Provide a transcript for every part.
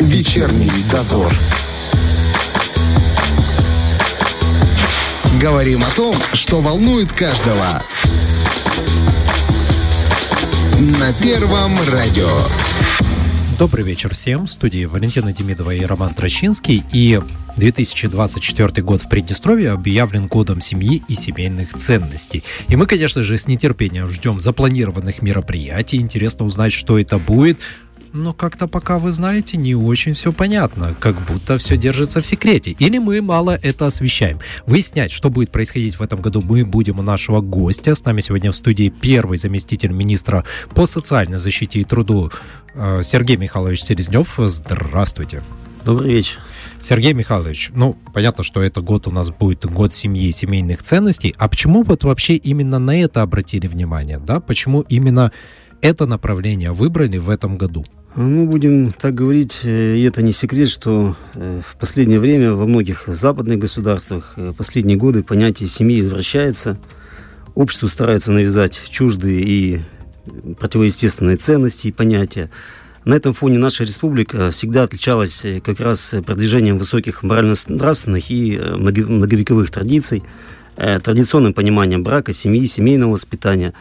Вечерний дозор. Говорим о том, что волнует каждого. На Первом радио. Добрый вечер всем. В студии Валентина Демидова и Роман Трощинский. И 2024 год в Приднестровье объявлен годом семьи и семейных ценностей. И мы, конечно же, с нетерпением ждем запланированных мероприятий. Интересно узнать, что это будет. Но как-то пока, вы знаете, не очень все понятно. Как будто все держится в секрете. Или мы мало это освещаем. Выяснять, что будет происходить в этом году, мы будем у нашего гостя. С нами сегодня в студии первый заместитель министра по социальной защите и труду э, Сергей Михайлович Селезнев. Здравствуйте. Добрый вечер. Сергей Михайлович, ну, понятно, что это год у нас будет год семьи и семейных ценностей. А почему вот вообще именно на это обратили внимание, да? Почему именно это направление выбрали в этом году? Мы будем так говорить, э, и это не секрет, что э, в последнее время во многих западных государствах э, последние годы понятие семьи извращается. Обществу старается навязать чуждые и противоестественные ценности и понятия. На этом фоне наша республика всегда отличалась как раз продвижением высоких морально-нравственных и многовековых традиций, традиционным пониманием брака, семьи, семейного воспитания.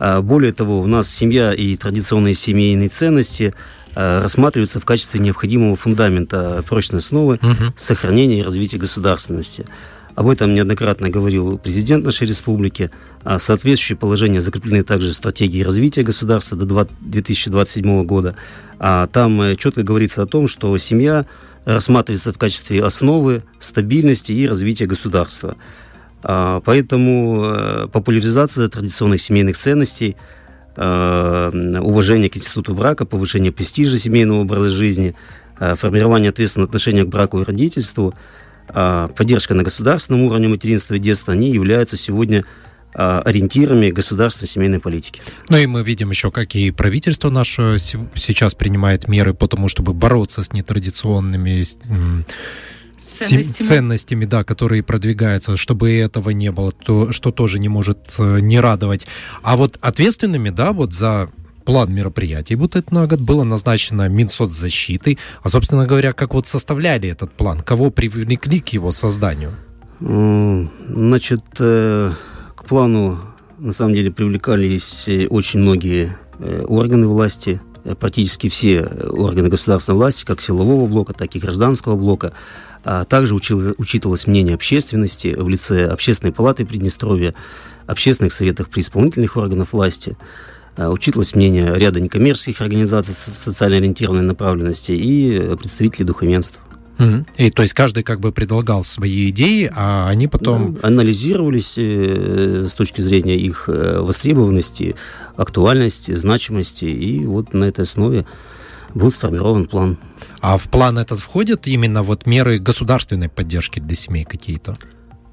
А более того, у нас семья и традиционные семейные ценности Э, рассматриваются в качестве необходимого фундамента прочной основы угу. сохранения и развития государственности. Об этом неоднократно говорил президент нашей республики. А соответствующие положения закреплены также в стратегии развития государства до 2027 года. А там э, четко говорится о том, что семья рассматривается в качестве основы стабильности и развития государства. А, поэтому э, популяризация традиционных семейных ценностей – Э, уважение к институту брака, повышение престижа семейного образа жизни, э, формирование ответственного отношения к браку и родительству, э, поддержка на государственном уровне материнства и детства, они являются сегодня ориентирами государственной семейной политики. Ну и мы видим еще, какие правительство наше сейчас принимает меры по тому, чтобы бороться с нетрадиционными ценностями. ценностями, да, которые продвигаются, чтобы этого не было, то, что тоже не может э, не радовать. А вот ответственными, да, вот за план мероприятий вот это на год было назначено Минсоцзащитой. А, собственно говоря, как вот составляли этот план? Кого привлекли к его созданию? Значит, э, к плану на самом деле привлекались э, очень многие органы власти, практически все органы государственной власти, как силового блока, так и гражданского блока. А также учил, учитывалось мнение общественности в лице Общественной палаты Приднестровья, общественных советов при исполнительных органах власти, а, учитывалось мнение ряда некоммерческих организаций социально ориентированной направленности и представителей духовенства. И то есть каждый как бы предлагал свои идеи, а они потом... Да, анализировались э, с точки зрения их э, востребованности, актуальности, значимости, и вот на этой основе был сформирован план. А в план этот входят именно вот меры государственной поддержки для семей какие-то?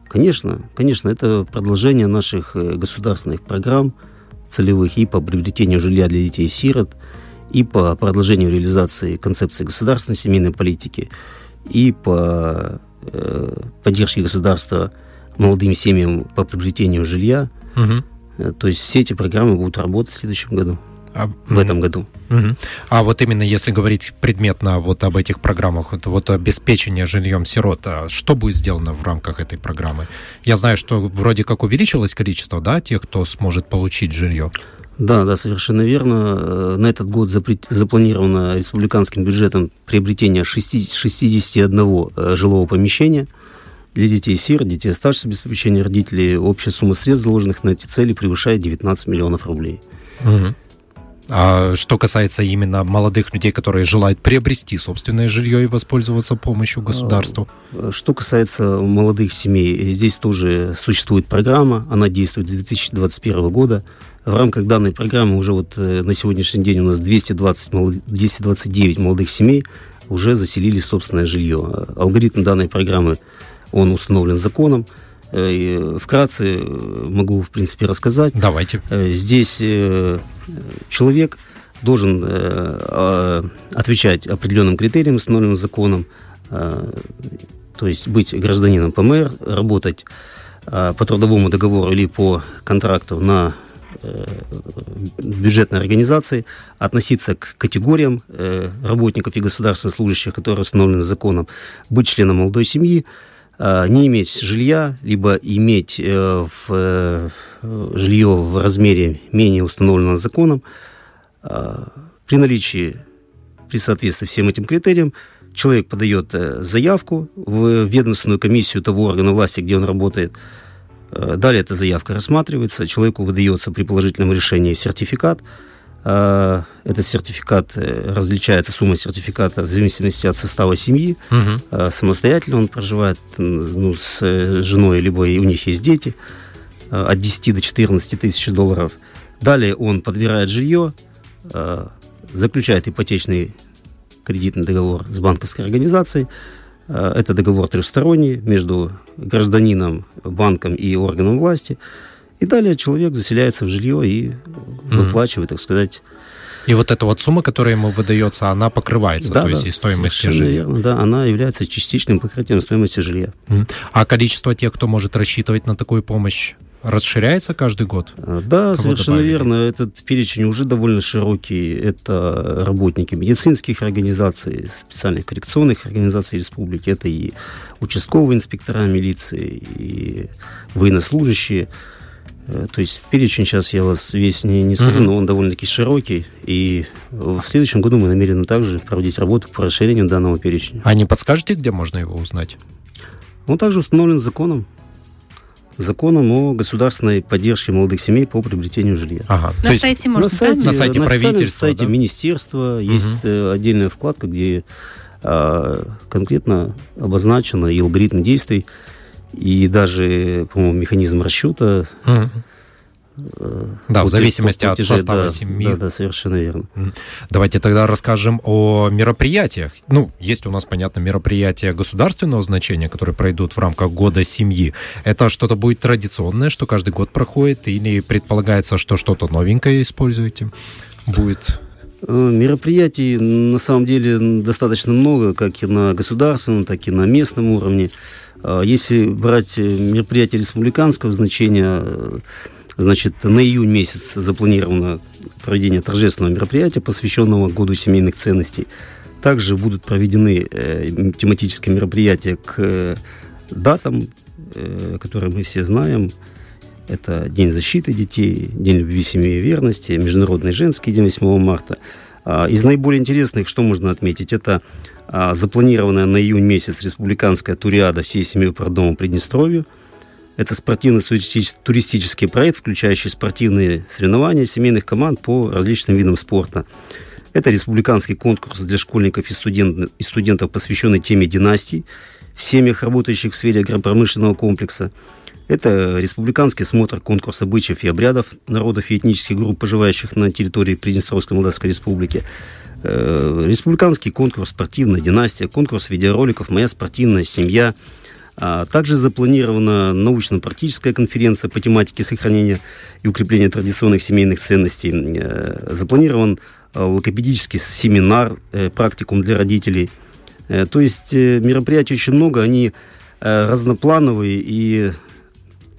Конечно, конечно, это продолжение наших э, государственных программ целевых и по приобретению жилья для детей и сирот, и по продолжению реализации концепции государственной семейной политики, и по э, поддержке государства молодым семьям по приобретению жилья. Угу. То есть все эти программы будут работать в следующем году а, в этом году. Угу. А вот именно если говорить предметно вот об этих программах, вот, вот обеспечение жильем сирот, а что будет сделано в рамках этой программы? Я знаю, что вроде как увеличилось количество, да, тех, кто сможет получить жилье. Да, да, совершенно верно. Э, на этот год запланировано республиканским бюджетом приобретение 60, 61 э, жилого помещения для детей сир, детей старшего обеспечения родителей. Общая сумма средств, заложенных на эти цели, превышает 19 миллионов рублей. Угу. А что касается именно молодых людей, которые желают приобрести собственное жилье и воспользоваться помощью? А, что касается молодых семей, здесь тоже существует программа, она действует с 2021 года. В рамках данной программы уже вот э, на сегодняшний день у нас 220, 229 молодых семей уже заселили собственное жилье. Алгоритм данной программы, он установлен законом. Э, вкратце э, могу, в принципе, рассказать. Давайте. Э, здесь человек должен отвечать определенным критериям, установленным законом, то есть быть гражданином ПМР, работать по трудовому договору или по контракту на э, бюджетной организации, относиться к категориям э, работников и государственных служащих, которые установлены законом, быть членом молодой семьи, э, не иметь жилья, либо иметь э, в, э, жилье в размере менее установленного законом. Э, при наличии, при соответствии всем этим критериям, человек подает э, заявку в ведомственную комиссию того органа власти, где он работает. Э, далее эта заявка рассматривается, человеку выдается при положительном решении сертификат. Э, этот сертификат различается, сумма сертификата в зависимости от состава семьи. Угу. Самостоятельно он проживает ну, с женой, либо у них есть дети от 10 до 14 тысяч долларов. Далее он подбирает жилье, заключает ипотечный кредитный договор с банковской организацией. Э, это договор трехсторонний между гражданином, банком и органом власти. И далее человек заселяется в жилье и выплачивает, так сказать, и вот эта вот сумма, которая ему выдается, она покрывается, да, то есть да, из стоимости жилья. Верно, да, она является частичным покрытием стоимости жилья. А количество тех, кто может рассчитывать на такую помощь, расширяется каждый год? А, да, Кого совершенно добавили? верно. Этот перечень уже довольно широкий. Это работники медицинских организаций, специальных коррекционных организаций республики. Это и участковые инспектора милиции, и военнослужащие. Э, то есть перечень сейчас я вас весь не, не скажу, uh-huh. но он довольно-таки широкий. И в следующем году мы намерены также проводить работу по расширению данного перечня. А не подскажете, где можно его узнать? Он также установлен законом законом о государственной поддержке молодых семей по приобретению жилья. Ага. На есть, сайте можно, на сайте, На сайте на правительства, На сайте да? министерства угу. есть э, отдельная вкладка, где а, конкретно обозначено и алгоритм действий, и даже, по-моему, механизм расчета. Угу да, в зависимости от состава да, семьи. Да, да, совершенно верно. Давайте тогда расскажем о мероприятиях. Ну, есть у нас, понятно, мероприятия государственного значения, которые пройдут в рамках года семьи. Это что-то будет традиционное, что каждый год проходит, или предполагается, что что-то новенькое используете? Будет э, Мероприятий на самом деле достаточно много, как и на государственном, так и на местном уровне. А если брать мероприятия республиканского значения, Значит, на июнь месяц запланировано проведение торжественного мероприятия, посвященного Году семейных ценностей. Также будут проведены э, тематические мероприятия к э, датам, э, которые мы все знаем. Это День защиты детей, День любви, семьи и верности, Международный женский день 8 марта. А, из наиболее интересных, что можно отметить, это запланированная на июнь месяц республиканская туриада всей семьей по родному Приднестровью – это спортивно-туристический проект, включающий спортивные соревнования семейных команд по различным видам спорта. Это республиканский конкурс для школьников и, студент, и студентов, посвященный теме династий в семьях, работающих в сфере агропромышленного комплекса. Это республиканский смотр конкурса обычаев и обрядов народов и этнических групп, проживающих на территории Приднестровской Молдавской Республики. Э, республиканский конкурс «Спортивная династия», конкурс видеороликов «Моя спортивная семья», а также запланирована научно-практическая конференция по тематике сохранения и укрепления традиционных семейных ценностей. Э, запланирован э, логопедический семинар, э, для родителей. То есть мероприятий очень много, они разноплановые и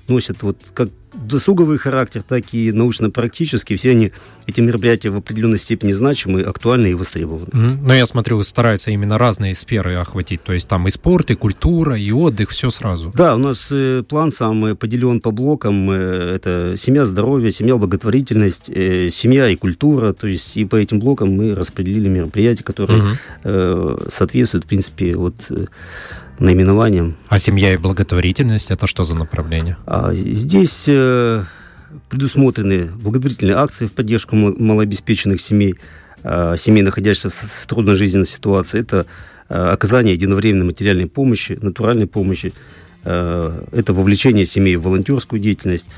носят вот как досуговый характер, так и научно-практический. Все они, эти мероприятия в определенной степени значимы, актуальны и востребованы. Mm-hmm. Но я смотрю, стараются именно разные сферы охватить. То есть там и спорт, и культура, и отдых, все сразу. Да, у нас э, план сам э, поделен по блокам. Э, это семья, здоровье, семья, благотворительность, э, семья и культура. То есть и по этим блокам мы распределили мероприятия, которые mm-hmm. э, соответствуют, в принципе, вот... Э, наименованием. А семья и благотворительность это что за направление? А, здесь э, предусмотрены благотворительные акции в поддержку малообеспеченных семей, э, семей, находящихся в, в трудной жизненной ситуации. Это э, оказание единовременной материальной помощи, натуральной помощи. Э, это вовлечение семей в волонтерскую деятельность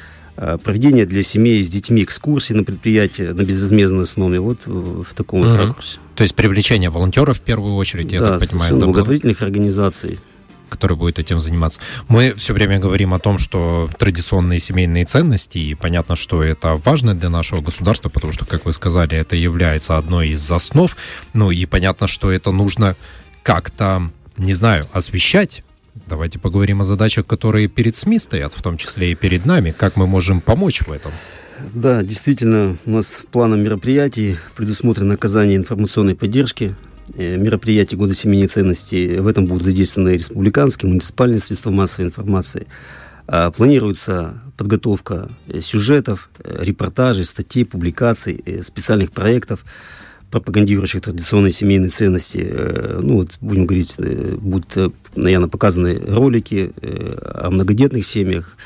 проведение для семей с детьми экскурсий на предприятия на безвозмездной основе, вот в таком угу. вот ракурсе. То есть привлечение волонтеров в первую очередь, я да, так понимаю. Да, благотворительных организаций который будет этим заниматься. Мы все время говорим о том, что традиционные семейные ценности, и понятно, что это важно для нашего государства, потому что, как вы сказали, это является одной из основ. Ну и понятно, что это нужно как-то, не знаю, освещать. Давайте поговорим о задачах, которые перед СМИ стоят, в том числе и перед нами. Как мы можем помочь в этом? Да, действительно, у нас планом мероприятий предусмотрено оказание информационной поддержки мероприятий Года семейной ценностей. В этом будут задействованы республиканские, муниципальные средства массовой информации. А, планируется подготовка э, сюжетов, э, репортажей, статей, публикаций, специальных проектов, пропагандирующих традиционные семейные ценности. Ну, вот, будем говорить, будут, наверное, показаны ролики о многодетных семьях,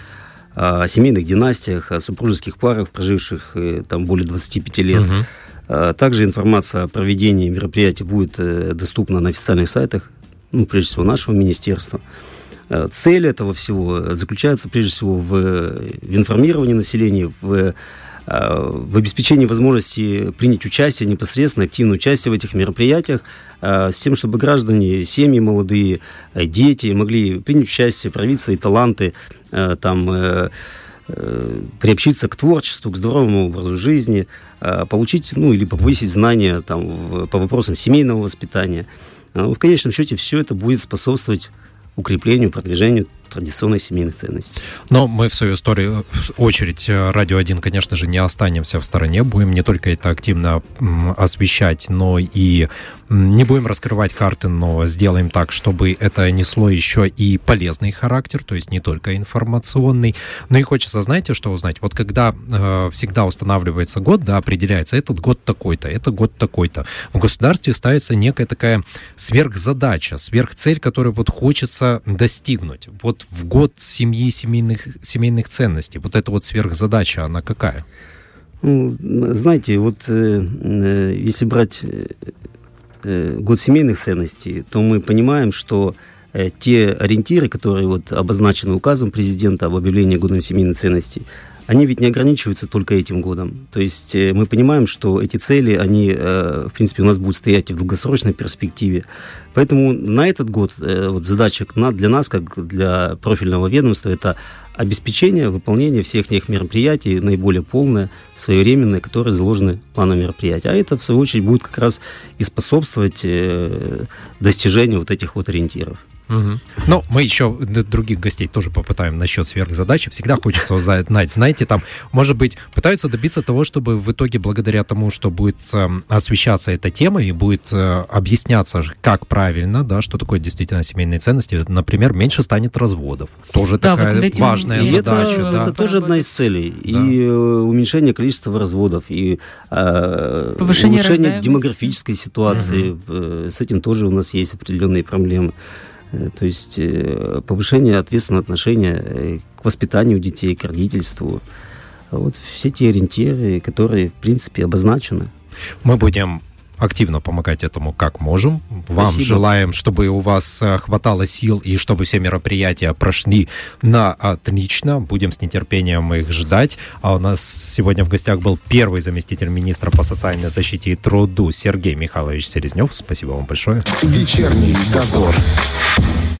о семейных династиях, о супружеских парах, проживших там более 25 лет. Угу. А, также информация о проведении мероприятий будет э, доступна на официальных сайтах, ну, прежде всего, нашего министерства. А, цель этого всего заключается, прежде всего, в, в информировании населения, в, в обеспечении возможности принять участие, непосредственно активное участие в этих мероприятиях, с тем, чтобы граждане, семьи молодые, дети могли принять участие, проявить свои таланты, там, э, э, приобщиться к творчеству, к здоровому образу жизни – Э, получить, ну, или повысить знания там, по вопросам семейного воспитания. Э, в конечном счете все это будет способствовать укреплению, продвижению традиционных семейных ценностей. Но мы в свою историю, в очередь, э, Радио 1, конечно же, не останемся в стороне. Будем не только это активно освещать, но и не будем раскрывать карты, но сделаем так, чтобы это несло еще и полезный характер, то есть не только информационный. Ну и хочется, знаете, что узнать? Вот когда э, всегда устанавливается год, да, определяется, этот год такой-то, это год такой-то. В государстве ставится некая такая сверхзадача, сверхцель, которую вот хочется достигнуть. Вот в год семьи, семейных, семейных ценностей, вот эта вот сверхзадача, она какая? Ну, знаете, вот э, э если брать э, год семейных ценностей, то мы понимаем, что э, те ориентиры, которые вот обозначены указом президента об объявлении годом семейных ценностей, они ведь не ограничиваются только этим годом. То есть э, мы понимаем, что эти цели, они, э, в принципе, у нас будут стоять и в долгосрочной перспективе. Поэтому на этот год э, вот задача для нас, как для профильного ведомства, это обеспечение выполнения всех тех мероприятий, наиболее полное, своевременное, которые заложены в плане мероприятия. А это, в свою очередь, будет как раз и способствовать достижению вот этих вот ориентиров. Угу. Ну, мы еще других гостей тоже попытаем насчет сверхзадачи. Всегда хочется узнать, знаете, там, может быть, пытаются добиться того, чтобы в итоге, благодаря тому, что будет э, освещаться эта тема и будет э, объясняться, как правильно, да, что такое действительно семейные ценности, например, меньше станет разводов. Тоже да, такая вот важная и задача. Это, да. это тоже одна из целей. Да. И э, уменьшение количества разводов, и э, повышение улучшение демографической ситуации. Угу. С этим тоже у нас есть определенные проблемы. Э, то есть э, повышение ответственного отношения э, к воспитанию детей, к родительству. Вот все те ориентиры, которые, в принципе, обозначены. Мы будем активно помогать этому как можем. Вам Спасибо. желаем, чтобы у вас хватало сил и чтобы все мероприятия прошли на отлично. Будем с нетерпением их ждать. А у нас сегодня в гостях был первый заместитель министра по социальной защите и труду Сергей Михайлович Селезнев. Спасибо вам большое. Вечерний дозор.